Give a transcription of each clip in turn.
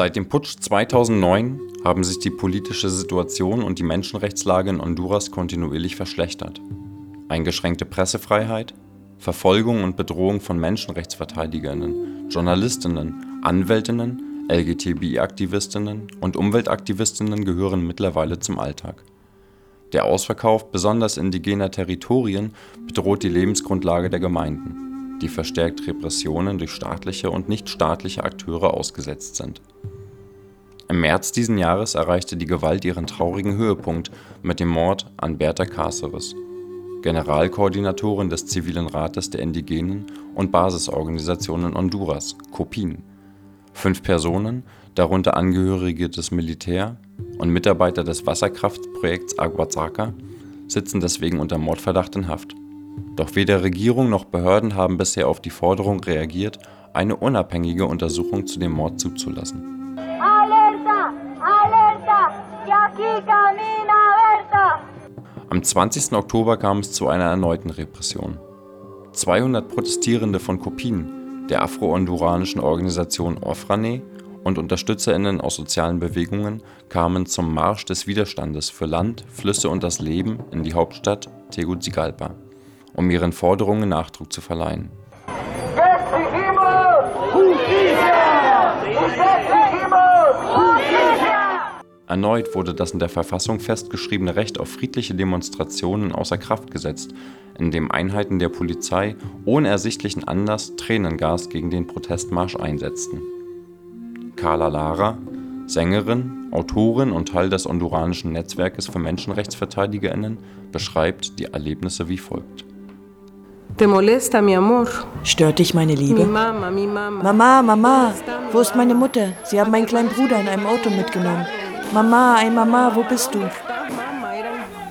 Seit dem Putsch 2009 haben sich die politische Situation und die Menschenrechtslage in Honduras kontinuierlich verschlechtert. Eingeschränkte Pressefreiheit, Verfolgung und Bedrohung von Menschenrechtsverteidigerinnen, Journalistinnen, Anwältinnen, LGTBI-Aktivistinnen und Umweltaktivistinnen gehören mittlerweile zum Alltag. Der Ausverkauf besonders indigener Territorien bedroht die Lebensgrundlage der Gemeinden, die verstärkt Repressionen durch staatliche und nichtstaatliche Akteure ausgesetzt sind. Im März diesen Jahres erreichte die Gewalt ihren traurigen Höhepunkt mit dem Mord an Berta Cáceres, Generalkoordinatorin des Zivilen Rates der Indigenen und Basisorganisation in Honduras (COPIN). Fünf Personen, darunter Angehörige des Militär und Mitarbeiter des Wasserkraftprojekts Aguazaca, sitzen deswegen unter Mordverdacht in Haft. Doch weder Regierung noch Behörden haben bisher auf die Forderung reagiert, eine unabhängige Untersuchung zu dem Mord zuzulassen. Alerta! Alerta! Am 20. Oktober kam es zu einer erneuten Repression. 200 Protestierende von Kopien, der afro-honduranischen Organisation Ofrane und UnterstützerInnen aus sozialen Bewegungen kamen zum Marsch des Widerstandes für Land, Flüsse und das Leben in die Hauptstadt Tegucigalpa, um ihren Forderungen Nachdruck zu verleihen. Erneut wurde das in der Verfassung festgeschriebene Recht auf friedliche Demonstrationen außer Kraft gesetzt, indem Einheiten der Polizei ohne ersichtlichen Anlass Tränengas gegen den Protestmarsch einsetzten. Carla Lara, Sängerin, Autorin und Teil des honduranischen Netzwerkes für MenschenrechtsverteidigerInnen, beschreibt die Erlebnisse wie folgt. Stört dich meine Liebe? Mama, Mama, wo ist meine Mutter? Sie haben meinen kleinen Bruder in einem Auto mitgenommen. Mama, ein Mama, wo bist du?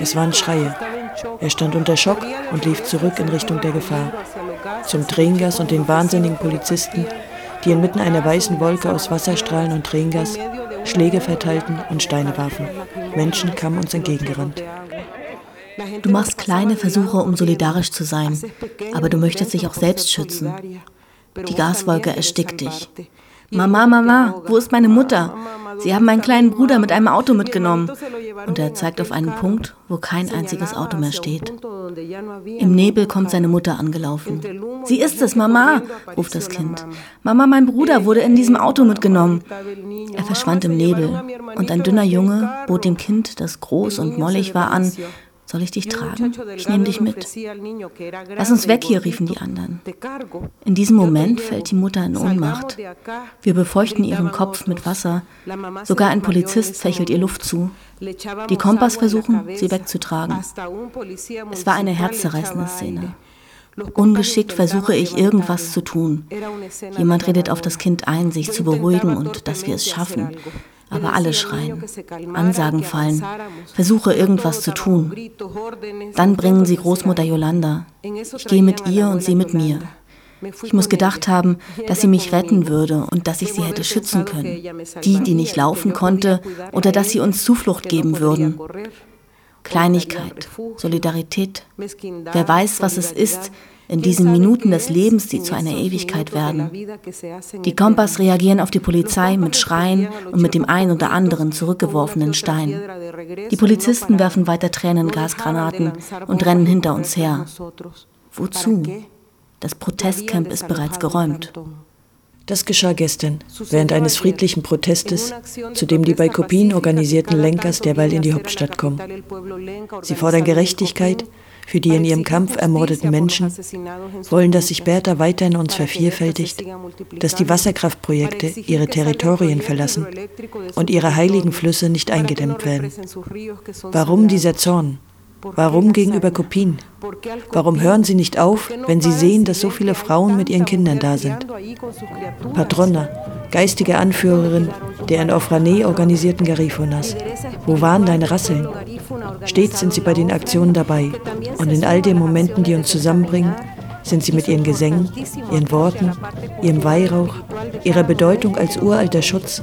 Es waren Schreie. Er stand unter Schock und lief zurück in Richtung der Gefahr. Zum Tränengas und den wahnsinnigen Polizisten, die inmitten einer weißen Wolke aus Wasserstrahlen und Tränengas Schläge verteilten und Steine warfen. Menschen kamen uns entgegengerannt. Du machst kleine Versuche, um solidarisch zu sein, aber du möchtest dich auch selbst schützen. Die Gaswolke erstickt dich. Mama, Mama, wo ist meine Mutter? Sie haben meinen kleinen Bruder mit einem Auto mitgenommen. Und er zeigt auf einen Punkt, wo kein einziges Auto mehr steht. Im Nebel kommt seine Mutter angelaufen. Sie ist es, Mama, ruft das Kind. Mama, mein Bruder wurde in diesem Auto mitgenommen. Er verschwand im Nebel und ein dünner Junge bot dem Kind, das groß und mollig war, an, soll ich dich tragen? Ich nehme dich mit. Lass uns weg hier, riefen die anderen. In diesem Moment fällt die Mutter in Ohnmacht. Wir befeuchten ihren Kopf mit Wasser. Sogar ein Polizist fächelt ihr Luft zu. Die Kompass versuchen, sie wegzutragen. Es war eine herzzerreißende Szene. Ungeschickt versuche ich irgendwas zu tun. Jemand redet auf das Kind ein, sich zu beruhigen und dass wir es schaffen aber alle schreien. Ansagen fallen, versuche irgendwas zu tun. Dann bringen sie Großmutter Yolanda. Ich gehe mit ihr und sie mit mir. Ich muss gedacht haben, dass sie mich retten würde und dass ich sie hätte schützen können. Die, die nicht laufen konnte, oder dass sie uns Zuflucht geben würden. Kleinigkeit, Solidarität. Wer weiß, was es ist, in diesen Minuten des Lebens, die zu einer Ewigkeit werden. Die Kompass reagieren auf die Polizei mit Schreien und mit dem einen oder anderen zurückgeworfenen Stein. Die Polizisten werfen weiter Tränengasgranaten und rennen hinter uns her. Wozu? Das Protestcamp ist bereits geräumt. Das geschah gestern, während eines friedlichen Protestes, zu dem die bei Kopien organisierten Lenkers derweil in die Hauptstadt kommen. Sie fordern Gerechtigkeit für die in ihrem Kampf ermordeten Menschen, wollen, dass sich Bertha weiter in uns vervielfältigt, dass die Wasserkraftprojekte ihre Territorien verlassen und ihre heiligen Flüsse nicht eingedämmt werden. Warum dieser Zorn? Warum gegenüber Kopien? Warum hören Sie nicht auf, wenn Sie sehen, dass so viele Frauen mit ihren Kindern da sind? Patrona, geistige Anführerin der in Ofrane organisierten Garifunas, wo waren deine Rasseln? Stets sind sie bei den Aktionen dabei und in all den Momenten, die uns zusammenbringen, sind sie mit ihren Gesängen, ihren Worten, ihrem Weihrauch, ihrer Bedeutung als uralter Schutz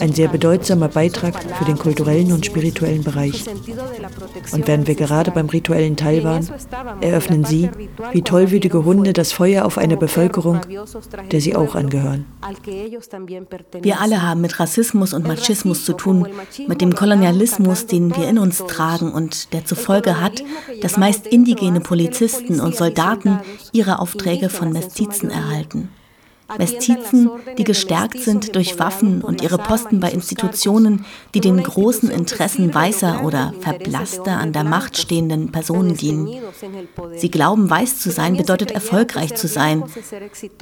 Ein sehr bedeutsamer Beitrag für den kulturellen und spirituellen Bereich. Und während wir gerade beim rituellen Teil waren, eröffnen Sie, wie tollwütige Hunde, das Feuer auf eine Bevölkerung, der sie auch angehören. Wir alle haben mit Rassismus und Machismus zu tun, mit dem Kolonialismus, den wir in uns tragen und der zur Folge hat, dass meist indigene Polizisten und Soldaten ihre Aufträge von Mestizen erhalten. Mestizen, die gestärkt sind durch Waffen und ihre Posten bei Institutionen, die den großen Interessen weißer oder verblasster an der Macht stehenden Personen dienen. Sie glauben, weiß zu sein bedeutet erfolgreich zu sein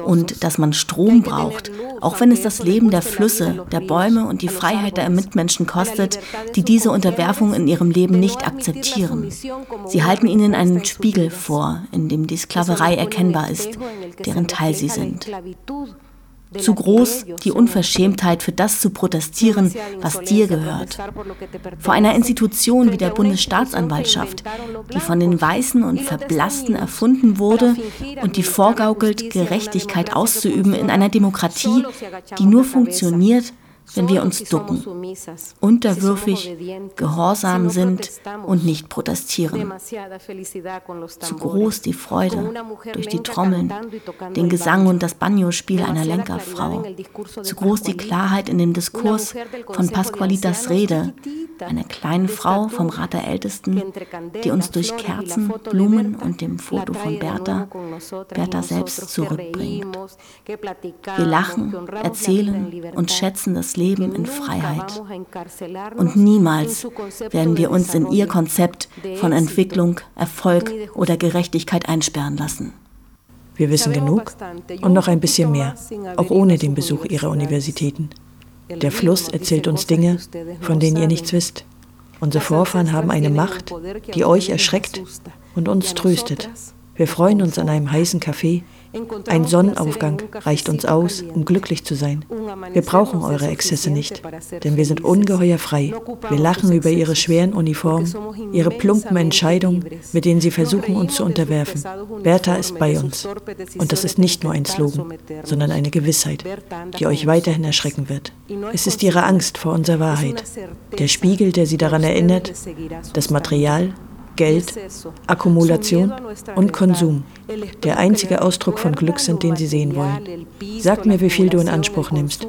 und dass man Strom braucht, auch wenn es das Leben der Flüsse, der Bäume und die Freiheit der Mitmenschen kostet, die diese Unterwerfung in ihrem Leben nicht akzeptieren. Sie halten ihnen einen Spiegel vor, in dem die Sklaverei erkennbar ist, deren Teil sie sind. Zu groß die Unverschämtheit für das zu protestieren, was dir gehört. Vor einer Institution wie der Bundesstaatsanwaltschaft, die von den Weißen und Verblassten erfunden wurde und die vorgaukelt, Gerechtigkeit auszuüben in einer Demokratie, die nur funktioniert, wenn wir uns ducken, unterwürfig, gehorsam sind und nicht protestieren. Zu groß die Freude durch die Trommeln, den Gesang und das Banjo-Spiel einer Lenkerfrau. Zu groß die Klarheit in dem Diskurs von Pasqualitas Rede, einer kleinen Frau vom Rat der Ältesten, die uns durch Kerzen, Blumen und dem Foto von Bertha, Bertha selbst zurückbringt. Wir lachen, erzählen und schätzen das Leben in Freiheit. Und niemals werden wir uns in ihr Konzept von Entwicklung, Erfolg oder Gerechtigkeit einsperren lassen. Wir wissen genug und noch ein bisschen mehr, auch ohne den Besuch ihrer Universitäten. Der Fluss erzählt uns Dinge, von denen ihr nichts wisst. Unsere Vorfahren haben eine Macht, die euch erschreckt und uns tröstet. Wir freuen uns an einem heißen Kaffee ein Sonnenaufgang reicht uns aus, um glücklich zu sein. Wir brauchen eure Exzesse nicht, denn wir sind ungeheuer frei. Wir lachen über ihre schweren Uniformen, ihre plumpen Entscheidungen, mit denen sie versuchen, uns zu unterwerfen. Bertha ist bei uns. Und das ist nicht nur ein Slogan, sondern eine Gewissheit, die euch weiterhin erschrecken wird. Es ist ihre Angst vor unserer Wahrheit, der Spiegel, der sie daran erinnert, das Material, Geld, Akkumulation und Konsum der einzige Ausdruck von Glück sind, den sie sehen wollen. Sag mir, wie viel du in Anspruch nimmst.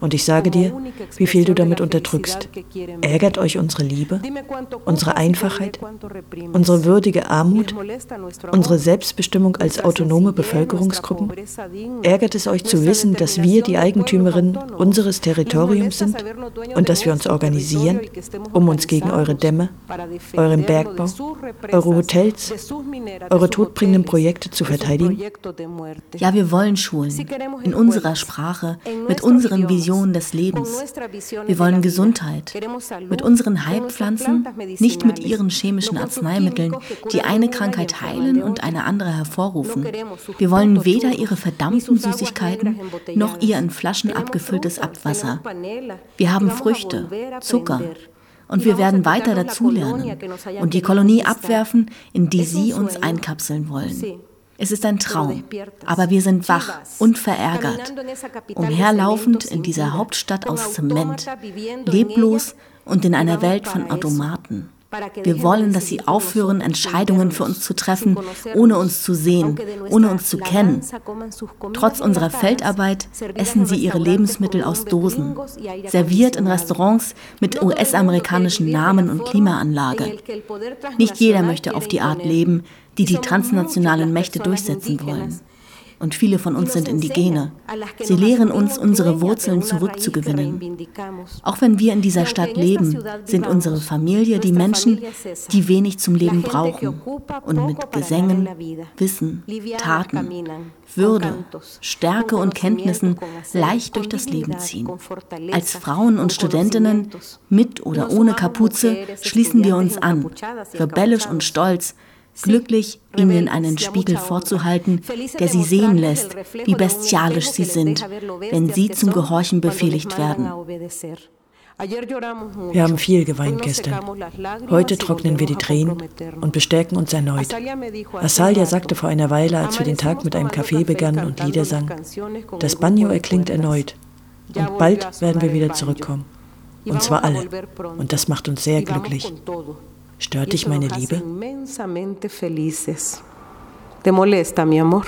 Und ich sage dir, wie viel du damit unterdrückst. Ärgert euch unsere Liebe, unsere Einfachheit, unsere würdige Armut, unsere Selbstbestimmung als autonome Bevölkerungsgruppen? Ärgert es euch zu wissen, dass wir die Eigentümerin unseres Territoriums sind und dass wir uns organisieren, um uns gegen eure Dämme, euren Bergbau, eure Hotels, eure todbringenden Projekte zu verteidigen? Ja, wir wollen Schulen. In unserer Sprache, mit unseren Visionen Vision des Lebens. Wir wollen Gesundheit. Mit unseren Heilpflanzen, nicht mit ihren chemischen Arzneimitteln, die eine Krankheit heilen und eine andere hervorrufen. Wir wollen weder ihre verdammten Süßigkeiten noch ihr in Flaschen abgefülltes Abwasser. Wir haben Früchte, Zucker, und wir werden weiter dazulernen und die Kolonie abwerfen, in die sie uns einkapseln wollen. Es ist ein Traum, aber wir sind wach und verärgert, umherlaufend in dieser Hauptstadt aus Zement, leblos und in einer Welt von Automaten. Wir wollen, dass sie aufhören, Entscheidungen für uns zu treffen, ohne uns zu sehen, ohne uns zu kennen. Trotz unserer Feldarbeit essen sie ihre Lebensmittel aus Dosen, serviert in Restaurants mit US-amerikanischen Namen und Klimaanlage. Nicht jeder möchte auf die Art leben, die die transnationalen Mächte durchsetzen wollen. Und viele von uns sind Indigene. Sie lehren uns, unsere Wurzeln zurückzugewinnen. Auch wenn wir in dieser Stadt leben, sind unsere Familie die Menschen, die wenig zum Leben brauchen und mit Gesängen, Wissen, Taten, Würde, Stärke und Kenntnissen leicht durch das Leben ziehen. Als Frauen und Studentinnen, mit oder ohne Kapuze, schließen wir uns an, rebellisch und stolz, glücklich, ihnen einen Spiegel vorzuhalten, der sie sehen lässt, wie bestialisch sie sind, wenn sie zum Gehorchen befehligt werden. Wir haben viel geweint gestern. Heute trocknen wir die Tränen und bestärken uns erneut. Asalia sagte vor einer Weile, als wir den Tag mit einem Kaffee begannen und Lieder sangen, das Banjo erklingt erneut. Und bald werden wir wieder zurückkommen. Und zwar alle. Und das macht uns sehr glücklich. Stört dich meine Liebe? ¿Te molesta, mi amor?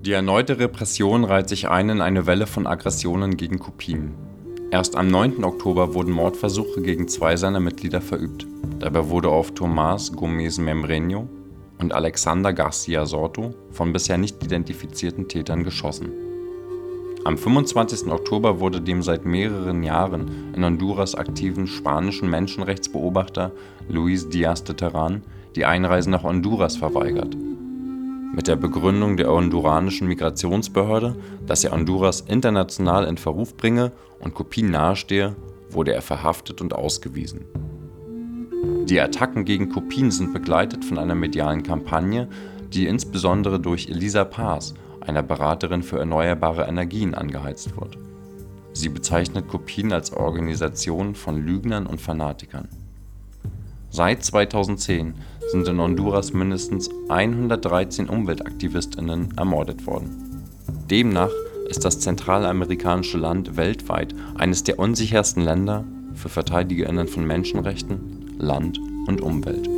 Die erneute Repression reiht sich ein in eine Welle von Aggressionen gegen Kopien. Erst am 9. Oktober wurden Mordversuche gegen zwei seiner Mitglieder verübt. Dabei wurde auf Tomás Gómez Membreño und Alexander Garcia Sorto von bisher nicht identifizierten Tätern geschossen. Am 25. Oktober wurde dem seit mehreren Jahren in Honduras aktiven spanischen Menschenrechtsbeobachter Luis Díaz de Terran die Einreise nach Honduras verweigert mit der Begründung der honduranischen Migrationsbehörde, dass er Honduras international in Verruf bringe und Kopien nahestehe, wurde er verhaftet und ausgewiesen. Die Attacken gegen Kopien sind begleitet von einer medialen Kampagne, die insbesondere durch Elisa Paz, einer Beraterin für erneuerbare Energien, angeheizt wird. Sie bezeichnet Kopien als Organisation von Lügnern und Fanatikern. Seit 2010 sind in Honduras mindestens 113 Umweltaktivistinnen ermordet worden. Demnach ist das zentralamerikanische Land weltweit eines der unsichersten Länder für Verteidigerinnen von Menschenrechten, Land und Umwelt.